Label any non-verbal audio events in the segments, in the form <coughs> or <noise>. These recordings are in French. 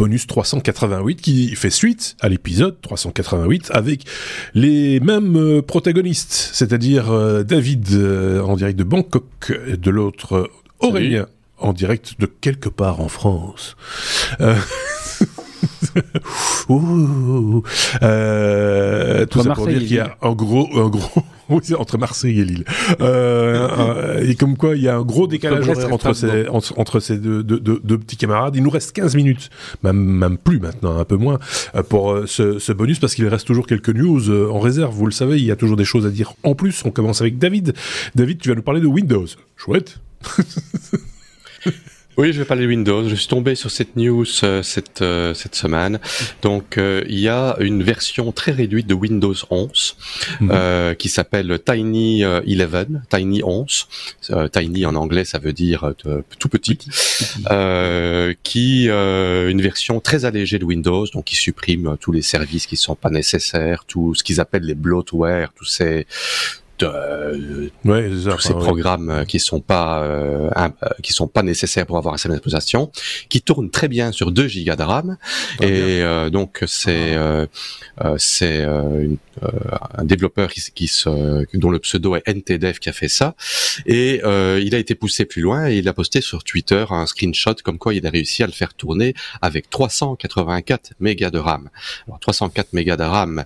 bonus 388 qui fait suite à l'épisode 388 avec les mêmes protagonistes, c'est-à-dire David en direct de Bangkok, de l'autre Aurélien en direct de quelque part en France. Euh... <laughs> euh, tout ça pour dire qu'il y a un gros, un gros, <laughs> entre Marseille et Lille. Euh, et comme quoi, il y a un gros décalage entre ces, entre, ces deux, deux, deux, petits camarades. Il nous reste 15 minutes, même, même plus maintenant, un peu moins, euh, pour euh, ce, ce bonus, parce qu'il reste toujours quelques news euh, en réserve. Vous le savez, il y a toujours des choses à dire. En plus, on commence avec David. David, tu vas nous parler de Windows. Chouette. <laughs> Oui, je vais parler de Windows. Je suis tombé sur cette news euh, cette euh, cette semaine. Donc, euh, il y a une version très réduite de Windows 11 mhm. qui s'appelle Tiny 11, Tiny 11. tiny en anglais, ça veut dire tout petit. qui une version très allégée de Windows, donc qui supprime tous les services qui sont pas nécessaires, tout ce qu'ils appellent les bloatware, tous ces euh, ouais, tous ces programmes euh, qui sont pas euh, qui sont pas nécessaires pour avoir assez d'exploitation, qui tournent très bien sur 2 gigas de RAM. Et donc c'est c'est un développeur qui, qui se, dont le pseudo est NTDev qui a fait ça. Et il a été poussé plus loin et il a posté sur Twitter un screenshot comme quoi il a réussi à le faire tourner avec 384 mégas de RAM. Alors 304 mégas de RAM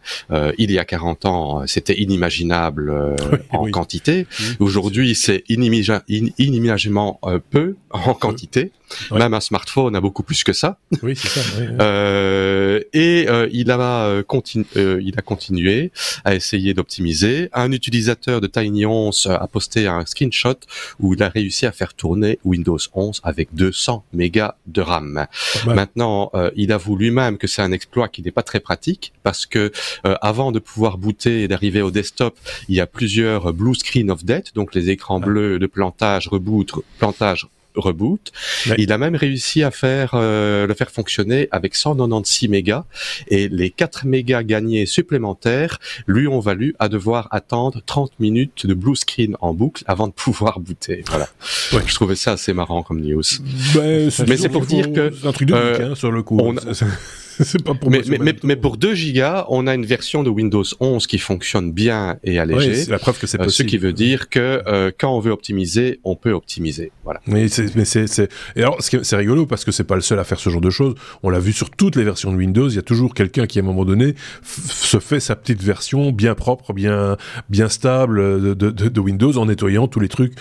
il y a 40 ans c'était inimaginable en quantité. Aujourd'hui, c'est inimaginablement euh, peu en quantité. Même un smartphone a beaucoup plus que ça. Oui, c'est ça. euh, et euh, il a euh, continu, euh, il a continué à essayer d'optimiser. Un utilisateur de Tiny 11 a posté un screenshot où il a réussi à faire tourner Windows 11 avec 200 mégas de RAM. Maintenant, il avoue lui-même que c'est un exploit qui n'est pas très pratique parce que avant de pouvoir booter et d'arriver au desktop, il y a plusieurs blue screen of death, donc les écrans bleus de plantage, reboot, plantage, reboot. Il a même réussi à faire euh, le faire fonctionner avec 196 mégas et les 4 mégas gagnés supplémentaires lui ont valu à devoir attendre 30 minutes de blue screen en boucle avant de pouvoir booter. Voilà. Ouais. Je trouvais ça assez marrant comme news. Ben, mais c'est pour dire que un truc de euh, hein, sur le coup. On, <laughs> pas pour mais, mais, mais, pour 2 gigas, on a une version de Windows 11 qui fonctionne bien et allégée. c'est la preuve que c'est possible. Euh, ce qui veut dire que euh, quand on veut optimiser, on peut optimiser. Voilà. Mais c'est, mais c'est, c'est... Et alors, c'est rigolo parce que c'est pas le seul à faire ce genre de choses. On l'a vu sur toutes les versions de Windows. Il y a toujours quelqu'un qui, à un moment donné, se fait sa petite version bien propre, bien, bien stable de, de, de Windows en nettoyant tous les trucs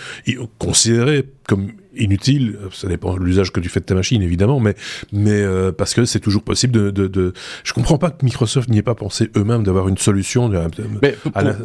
considérés comme inutile, ça dépend de l'usage que tu fais de ta machine évidemment, mais mais euh, parce que c'est toujours possible de, de, de, je comprends pas que Microsoft n'y ait pas pensé eux-mêmes d'avoir une solution de, mais à la,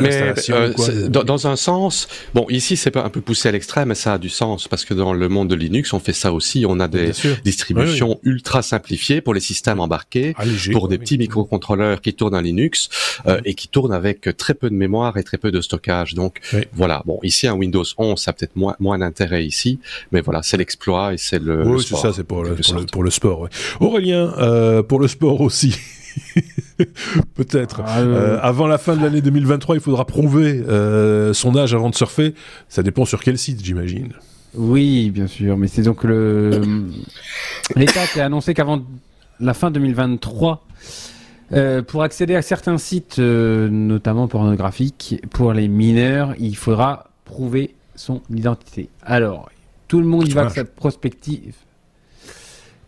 mais, euh, dans, dans, un sens, bon, ici c'est pas un peu poussé à l'extrême, mais ça a du sens parce que dans le monde de Linux, on fait ça aussi. On a des distributions ultra simplifiées pour les systèmes embarqués, pour des petits microcontrôleurs qui tournent en Linux euh, et qui tournent avec très peu de mémoire et très peu de stockage. Donc voilà. Bon, ici un Windows 11, ça a peut-être moins moins d'intérêt ici, mais voilà, c'est l'exploit et c'est le. Oui, c'est ça, c'est pour, le, pour, le, sport. Aurélien, euh, pour le sport aussi. <laughs> <laughs> Peut-être. Ah, euh, avant la fin de l'année 2023, il faudra prouver euh, son âge avant de surfer. Ça dépend sur quel site, j'imagine. Oui, bien sûr. Mais c'est donc le <coughs> l'État qui a annoncé qu'avant la fin 2023, euh, pour accéder à certains sites, notamment pornographiques, pour les mineurs, il faudra prouver son identité. Alors, tout le monde y va avec sa prospective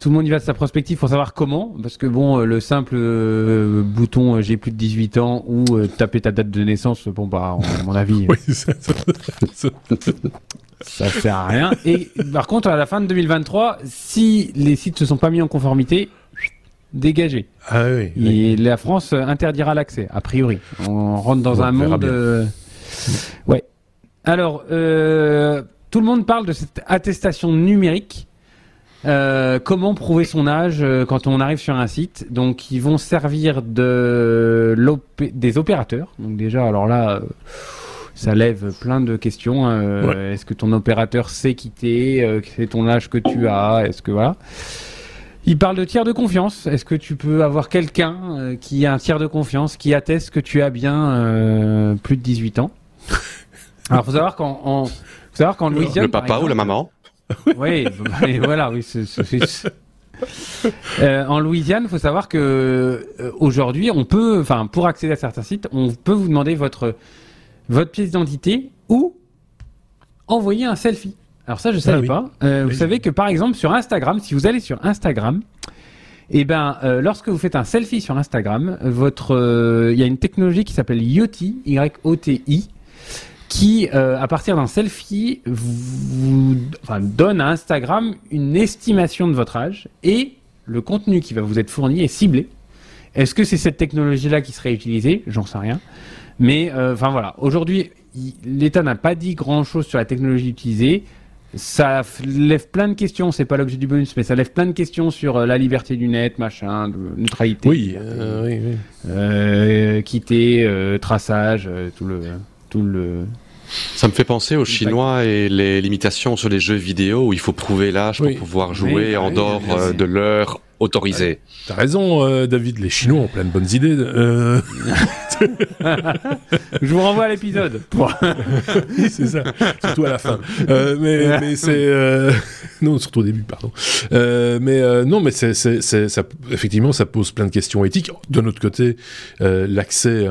tout le monde y va de sa prospective pour savoir comment, parce que bon, euh, le simple euh, bouton euh, j'ai plus de 18 ans ou taper ta date de naissance, bon bah, à mon avis, <laughs> oui, ça, <laughs> ça, sert à rien. Et par contre, à la fin de 2023, si les sites se sont pas mis en conformité, dégagez. Ah oui. Et la France interdira l'accès, a priori. On rentre dans un monde. Ouais. Alors, tout le monde parle de cette attestation numérique euh, comment prouver son âge euh, quand on arrive sur un site? Donc, ils vont servir de des opérateurs. Donc déjà, alors là, euh, ça lève plein de questions. Hein. Est-ce que ton opérateur sait quitter C'est ton âge que tu as Est-ce que voilà il parle de tiers de confiance. Est-ce que tu peux avoir quelqu'un qui a un tiers de confiance qui atteste que tu as bien plus de 18 ans? <laughs> Alors, faut savoir qu'en, faut savoir qu'en Louisiane, le papa ou la maman? <laughs> oui, voilà, oui, c'est Euh, en Louisiane, il faut savoir que euh, aujourd'hui, on peut, enfin, pour accéder à certains sites, on peut vous demander votre votre pièce d'identité ou envoyer un selfie. Alors ça, je savais ah pas. Vous savez que par exemple sur Instagram, si vous allez sur Instagram, eh ben, lorsque vous faites un selfie sur Instagram, votre, il y a une technologie qui s'appelle YOTI, Y-O-T-I, qui, euh, à partir d'un selfie, vous, donne à Instagram une estimation de votre âge et le contenu qui va vous être fourni est ciblé. Est-ce que c'est cette technologie-là qui serait utilisée? J'en sais rien. Mais euh, enfin voilà, aujourd'hui, l'État n'a pas dit grand-chose sur la technologie utilisée. Ça lève plein de questions, c'est pas l'objet du bonus, mais ça lève plein de questions sur euh, la liberté du net, machin, de neutralité. Oui, oui, oui. quitter, traçage, tout le, tout le, ça me fait penser aux Chinois et les limitations sur les jeux vidéo où il faut prouver l'âge pour pouvoir jouer en dehors euh, de l'heure autorisée. T'as raison, euh, David. Les Chinois ont plein de bonnes idées. Euh. <laughs> Je vous renvoie à l'épisode. <laughs> c'est ça. Surtout à la fin. mais, mais c'est non, surtout au début, pardon. mais non, mais c'est, ça, effectivement, ça pose plein de questions éthiques. De notre côté, l'accès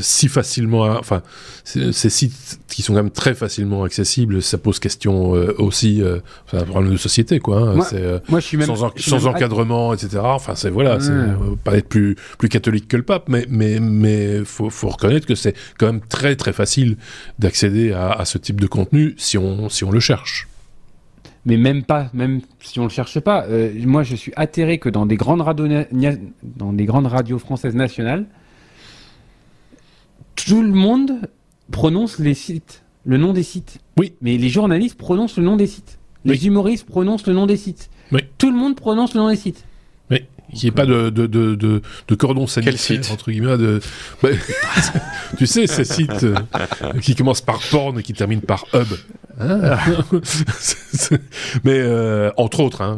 si facilement, à, enfin, ces sites qui sont quand même très facilement accessibles, ça pose question euh, aussi, euh, c'est un problème de société, quoi. Hein. Moi, euh, moi, je suis même, sans, sans encadrement, etc. Enfin, c'est voilà, c'est pas être plus plus catholique que le pape, mais mais mais faut faut reconnaître que c'est quand même très très facile d'accéder à, à, ce type de contenu si on si on le cherche. Mais même pas, même si on le cherche pas. moi, je suis atterré que dans des grandes radios dans des grandes radios françaises nationales, tout le monde prononce les sites, le nom des sites. Oui. Mais les journalistes prononcent le nom des sites. Les humoristes prononcent le nom des sites. Oui. Tout le monde prononce le nom des sites. Oui. Il n'y ait pas de, de, de, de, cordon sanitaire, site entre guillemets. De... Bah, <laughs> tu sais, ces sites euh, qui commencent par porn et qui terminent par hub. Ah. <laughs> mais euh, entre autres, hein,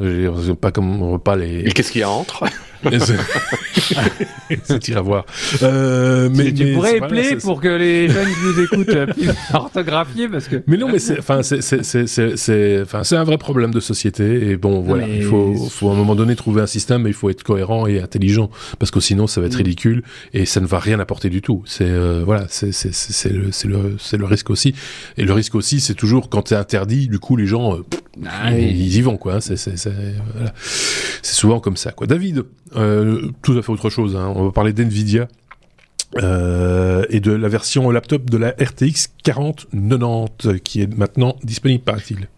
pas comme on pas les. Et qu'est-ce qu'il y a entre? C'est <laughs> à voir. Euh, mais, tu, pourrais épeler pour que les jeunes qui nous écoutent euh, puissent <laughs> orthographier parce que. Mais non, mais c'est, enfin, c'est, c'est, un vrai problème de société et bon, voilà, il faut, faut à un moment donné trouver un système, mais il faut être cohérent et intelligent parce que sinon ça va être mm. ridicule et ça ne va rien apporter du tout. C'est, euh, voilà, c'est, c'est, c'est le, c'est le, c'est le risque aussi. Et le risque aussi, c'est toujours quand c'est interdit, du coup, les gens, ah ils, y vont, quoi. C'est, c'est, c'est, voilà. souvent comme ça, quoi. David, euh, tout à fait autre chose. Hein. On va parler d'NVIDIA. Euh, et de la version laptop de la RTX 4090 qui est maintenant disponible, paraît-il.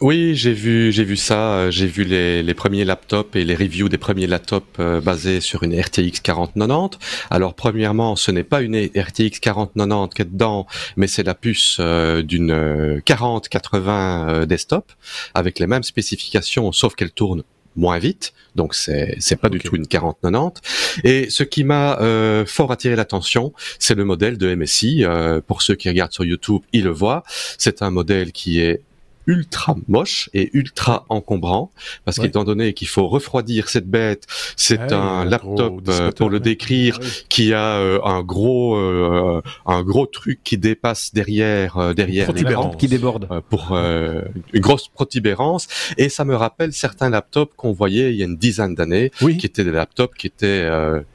Oui, j'ai vu, j'ai vu ça. J'ai vu les, premiers laptops et les reviews des premiers laptops euh, basés sur une RTX 4090. Alors, premièrement, ce n'est pas une RTX 4090 qui est dedans, mais c'est la puce d'une 4080 desktop avec les mêmes spécifications, sauf qu'elle tourne moins vite, donc c'est c'est pas du tout une 40-90. Et ce qui m'a euh, fort attiré l'attention, c'est le modèle de MSI. Euh, pour ceux qui regardent sur YouTube, ils le voient. C'est un modèle qui est ultra moche et ultra encombrant parce qu'étant donné qu'il faut refroidir cette bête, c'est un laptop euh, pour le décrire ah qui a euh, un gros euh, un gros truc qui dépasse derrière derrière l'écran qui déborde. pour une grosse protubérance. Et ça me rappelle certains laptops qu'on voyait il y a une dizaine d'années qui étaient des laptops qui étaient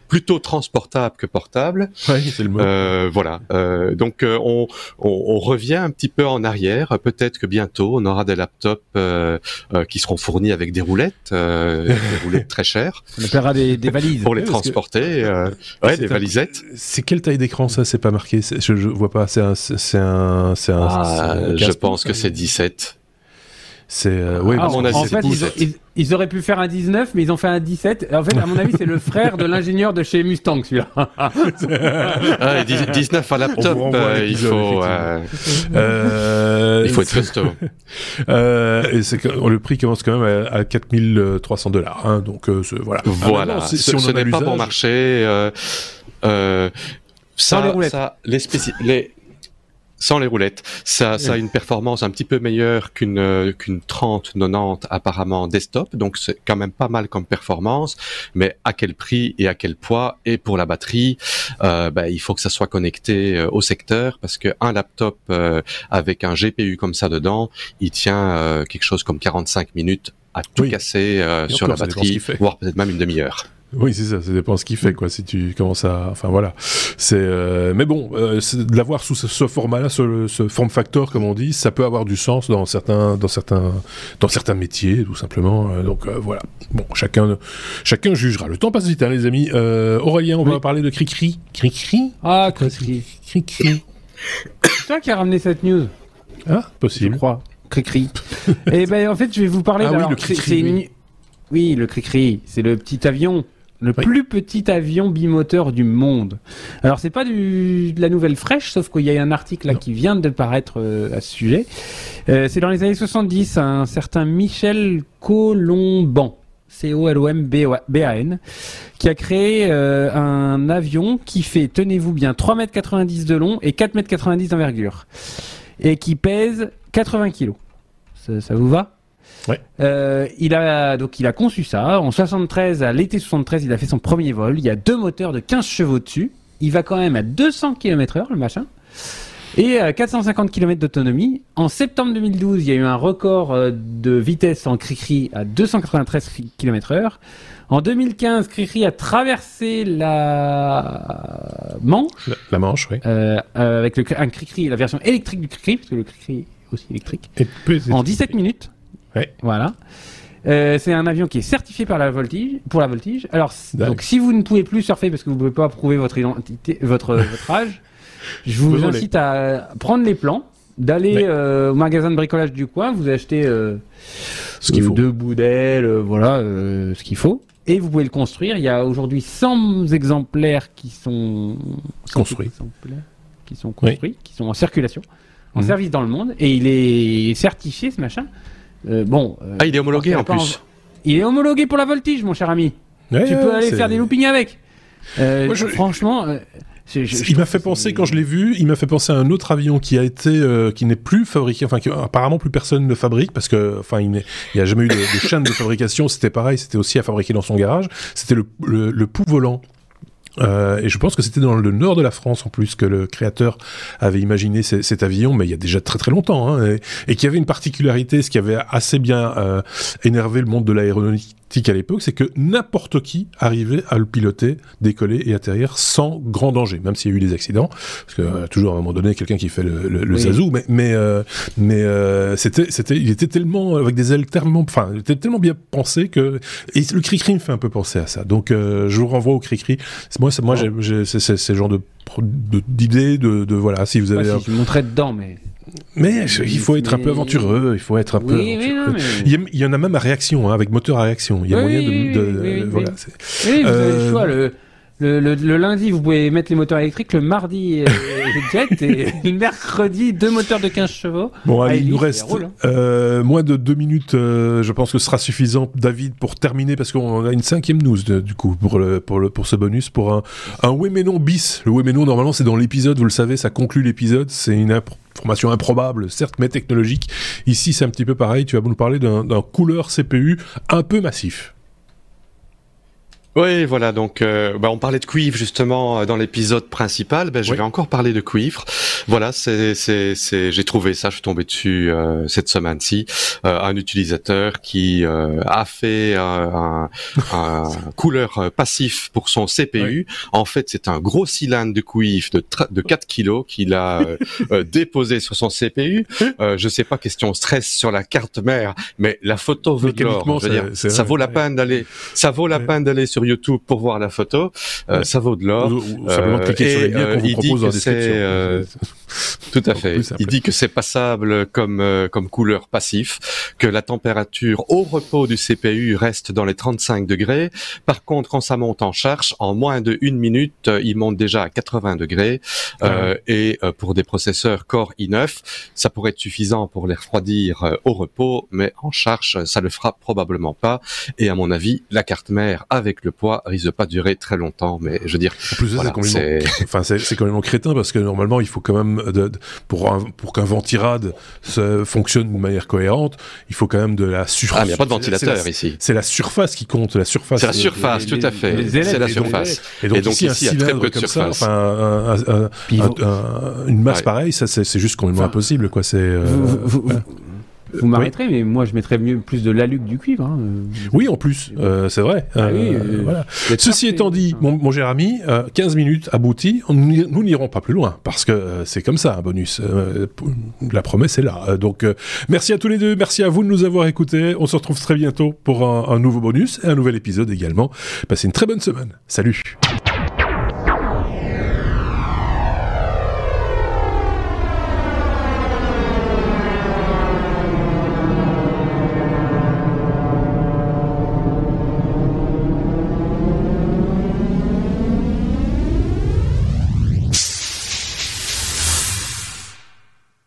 plutôt transportable que portable. Oui, c'est le mot. Euh, voilà. Euh, donc euh, on, on, on, revient un petit peu en arrière. Peut-être que bientôt on aura des laptops euh, euh qui seront fournis avec des roulettes, euh, des <laughs> roulettes très chères. On appellera des, des valises pour les transporter. ouais, des valisettes. C'est quelle taille d'écran ça? C'est pas marqué. Je, je vois pas. C'est un, c'est un, c'est un. Ah, je pense que c'est 17. C'est euh, oui, ah, mon avis, en fait, ils, ils, auraient pu faire un 19, mais ils ont fait un 17. En fait, à mon avis, c'est le frère de l'ingénieur de chez Mustang, celui-là. <laughs> ah, 19 à laptop, euh, il faut. Euh, euh, il faut être costaud. <laughs> euh, et c'est que le prix commence quand même à, à 4300 dollars. Hein, donc voilà. Voilà. Ah, non, si, ce, ce n'est pas bon marché. Euh, ça, les roulettes. Ça, les, les, sans les roulettes. Ça, ça a une performance un petit peu meilleure qu'une euh, qu'une 30-90 apparemment desktop, donc c'est quand même pas mal comme performance. Mais à quel prix et à quel poids Et pour la batterie, euh, bah, il faut que ça soit connecté euh, au secteur parce que un laptop euh, avec un GPU comme ça dedans, il tient quelque chose comme 45 minutes à tout casser sur la batterie, voire peut-être même une demi-heure. Oui, c'est ça, ça dépend ce qu'il fait, quoi. Si tu commences à, enfin voilà, c'est. Euh, mais bon, euh, de l'avoir sous ce, format-là, ce, ce, form factor, comme on dit, ça peut avoir du sens dans certains, dans certains, dans certains métiers, tout simplement. Euh, donc voilà. Bon, chacun, chacun jugera. Le temps passe vite, hein, les amis. Aurélien, on va parler de Cricri. Cricri. Ah, Cricri. Cricri. C'est toi qui as ramené cette news. Ah, possible. Je crois. Cricri. Et <laughs> eh ben, en fait, je vais vous parler. Ah oui, le Cricri. Oui. oui, le Cricri. C'est le petit avion le plus petit avion bimoteur du monde. Alors c'est pas du, de la nouvelle fraîche, sauf qu'il y a un article là qui vient de paraître euh, à ce sujet. Euh, c'est dans les années 70, un certain Michel Colomban, C-O-L-O-M-B-A-N, qui a créé euh, un avion qui fait, tenez-vous bien, 3,90 m de long et 4,90 m d'envergure. Et qui pèse 80 kg. ça vous va? Euh, il a donc il a conçu ça en 73 à l'été 73, il a fait son premier vol. Il y a deux moteurs de 15 chevaux dessus. Il va quand même à 200 km/h le machin. Et à 450 km d'autonomie. En septembre 2012, il y a eu un record euh, de vitesse en Cricri à 293 km/h. En 2015, Cricri a traversé la Manche. La, Manche, oui. Euh, avec le, un Cricri, la version électrique du Cricri, parce que le Cricri est aussi électrique. en 17 minutes. Voilà. Euh, c'est un avion qui est certifié par la voltige, pour la voltige. Alors, donc, si vous ne pouvez plus surfer parce que vous ne pouvez pas prouver votre identité, votre, <laughs> votre âge, je vous incite à prendre les plans, d'aller euh, au magasin de bricolage du coin, vous achetez euh, ce qu'il faut. deux bouts d'aile, voilà, ce qu'il faut. Et vous pouvez le construire. Il y a aujourd'hui 100 exemplaires qui sont construits, qui sont construits, qui sont en circulation, en mhm. service dans le monde, et il est certifié ce machin. Euh, bon. Euh, ah, il est homologué en plus. Il est homologué pour la voltige, mon cher ami. tu peux aller faire des loopings avec. Euh, Franchement. il m'a fait penser quand je l'ai vu, il m'a fait penser à un autre avion qui a été, qui n'est plus fabriqué, enfin apparemment plus personne ne fabrique parce que, enfin il n'y a jamais eu de, chaîne de fabrication. C'était pareil, c'était aussi à fabriquer dans son garage. C'était le, le, le pou volant. Euh, et je pense que c'était dans le nord de la France en plus que le créateur avait imaginé cet avion, mais il y a déjà très très longtemps, hein, et, qui avait une particularité, ce qui avait assez bien euh, énervé le monde de l'aéronautique à l'époque, c'est que n'importe qui arrivait à le piloter, décoller et atterrir sans grand danger, même s'il y a eu des accidents, parce que euh, toujours à un moment donné quelqu'un qui fait le, le, zazou, mais mais euh, mais euh, c'était c'était il était tellement avec des ailes tellement enfin il était tellement bien pensé que et le cri-cri me fait un peu penser à ça. Donc je vous renvoie au cri-cri. Moi c'est moi j'ai c'est ce genre de d'idées de, de, voilà si vous avez si je montrais dedans mais mais il faut être un peu aventureux, il faut être un peu. il, y en a même à réaction, hein, avec moteur à réaction. Il y a moyen de. voilà. Oui, vous avez le choix. Le, le, le, lundi, vous pouvez mettre les moteurs électriques. Le mardi, euh, <laughs> jet. Et le mercredi, deux moteurs de 15 chevaux. Bon, allez, il nous reste hein. euh, moins de deux minutes. Euh, je pense que ce sera suffisant, David, pour terminer, parce qu'on a une cinquième news, du coup, pour, le, pour, le, pour ce bonus, pour un, un oui mais non bis. Le oui mais non, normalement, c'est dans l'épisode, vous le savez, ça conclut l'épisode. C'est une information improbable, certes, mais technologique. Ici, c'est un petit peu pareil. Tu vas nous parler d'un couleur CPU un peu massif. Oui, voilà. Donc, euh, bah, on parlait de cuivre justement euh, dans l'épisode principal. Ben, je vais encore parler de cuivre. Voilà, c'est, c'est, c'est, j'ai trouvé ça. Je suis tombé dessus euh, cette semaine-ci. un utilisateur qui a fait un, un, <laughs> couleur passif pour son CPU. En fait, c'est un gros cylindre de cuivre de, de 4 kilos qu'il a <laughs> déposé sur son CPU. je sais pas question stress sur la carte mère, mais la photo veut de l'or. Ça vaut la peine d'aller. Ça vaut la peine d'aller sur YouTube pour voir la photo. Euh, ça vaut de l'or. Ou, simplement cliquer sur les liens qu'on vous propose dans la description. <laughs> Tout à fait. Il dit que c'est passable comme euh, comme couleur passif, que la température au repos du CPU reste dans les 35 degrés. Par contre, quand ça monte en charge, en moins de une minute, euh, il monte déjà à 80 degrés. Euh, et euh, pour des processeurs Core i9, ça pourrait être suffisant pour les refroidir au repos, mais en charge, ça le fera probablement pas. Et à mon avis, la carte mère avec le poids risque de pas durer très longtemps. Mais je veux dire, en plus, c'est enfin c'est quand même <laughs> crétin parce que normalement, il faut quand même pour, pour qu'un ventirad fonctionne de manière cohérente, il faut quand même de la surface. Ah, mais il n'y a pas de ventilateur ici. C'est la surface qui compte, la surface. C'est la surface, tout à fait. C'est la surface. Et donc, ici, a très peu de surface. une masse pareille, ça c'est juste complètement impossible, quoi. C'est. Euh, vous m'arrêterez, mais moi je mettrais mieux plus de l'alu que du cuivre. Hein. Oui, en plus, c'est vrai. Ah voilà. Ceci étant dit, mon, mon cher ami, 15 minutes abouties, nous n'irons pas plus loin parce que c'est comme ça un bonus. la promesse est là. Donc merci à tous les deux, merci à vous de nous avoir écoutés. On se retrouve très bientôt pour un, un nouveau bonus et un nouvel épisode également. Passez une très bonne semaine. Salut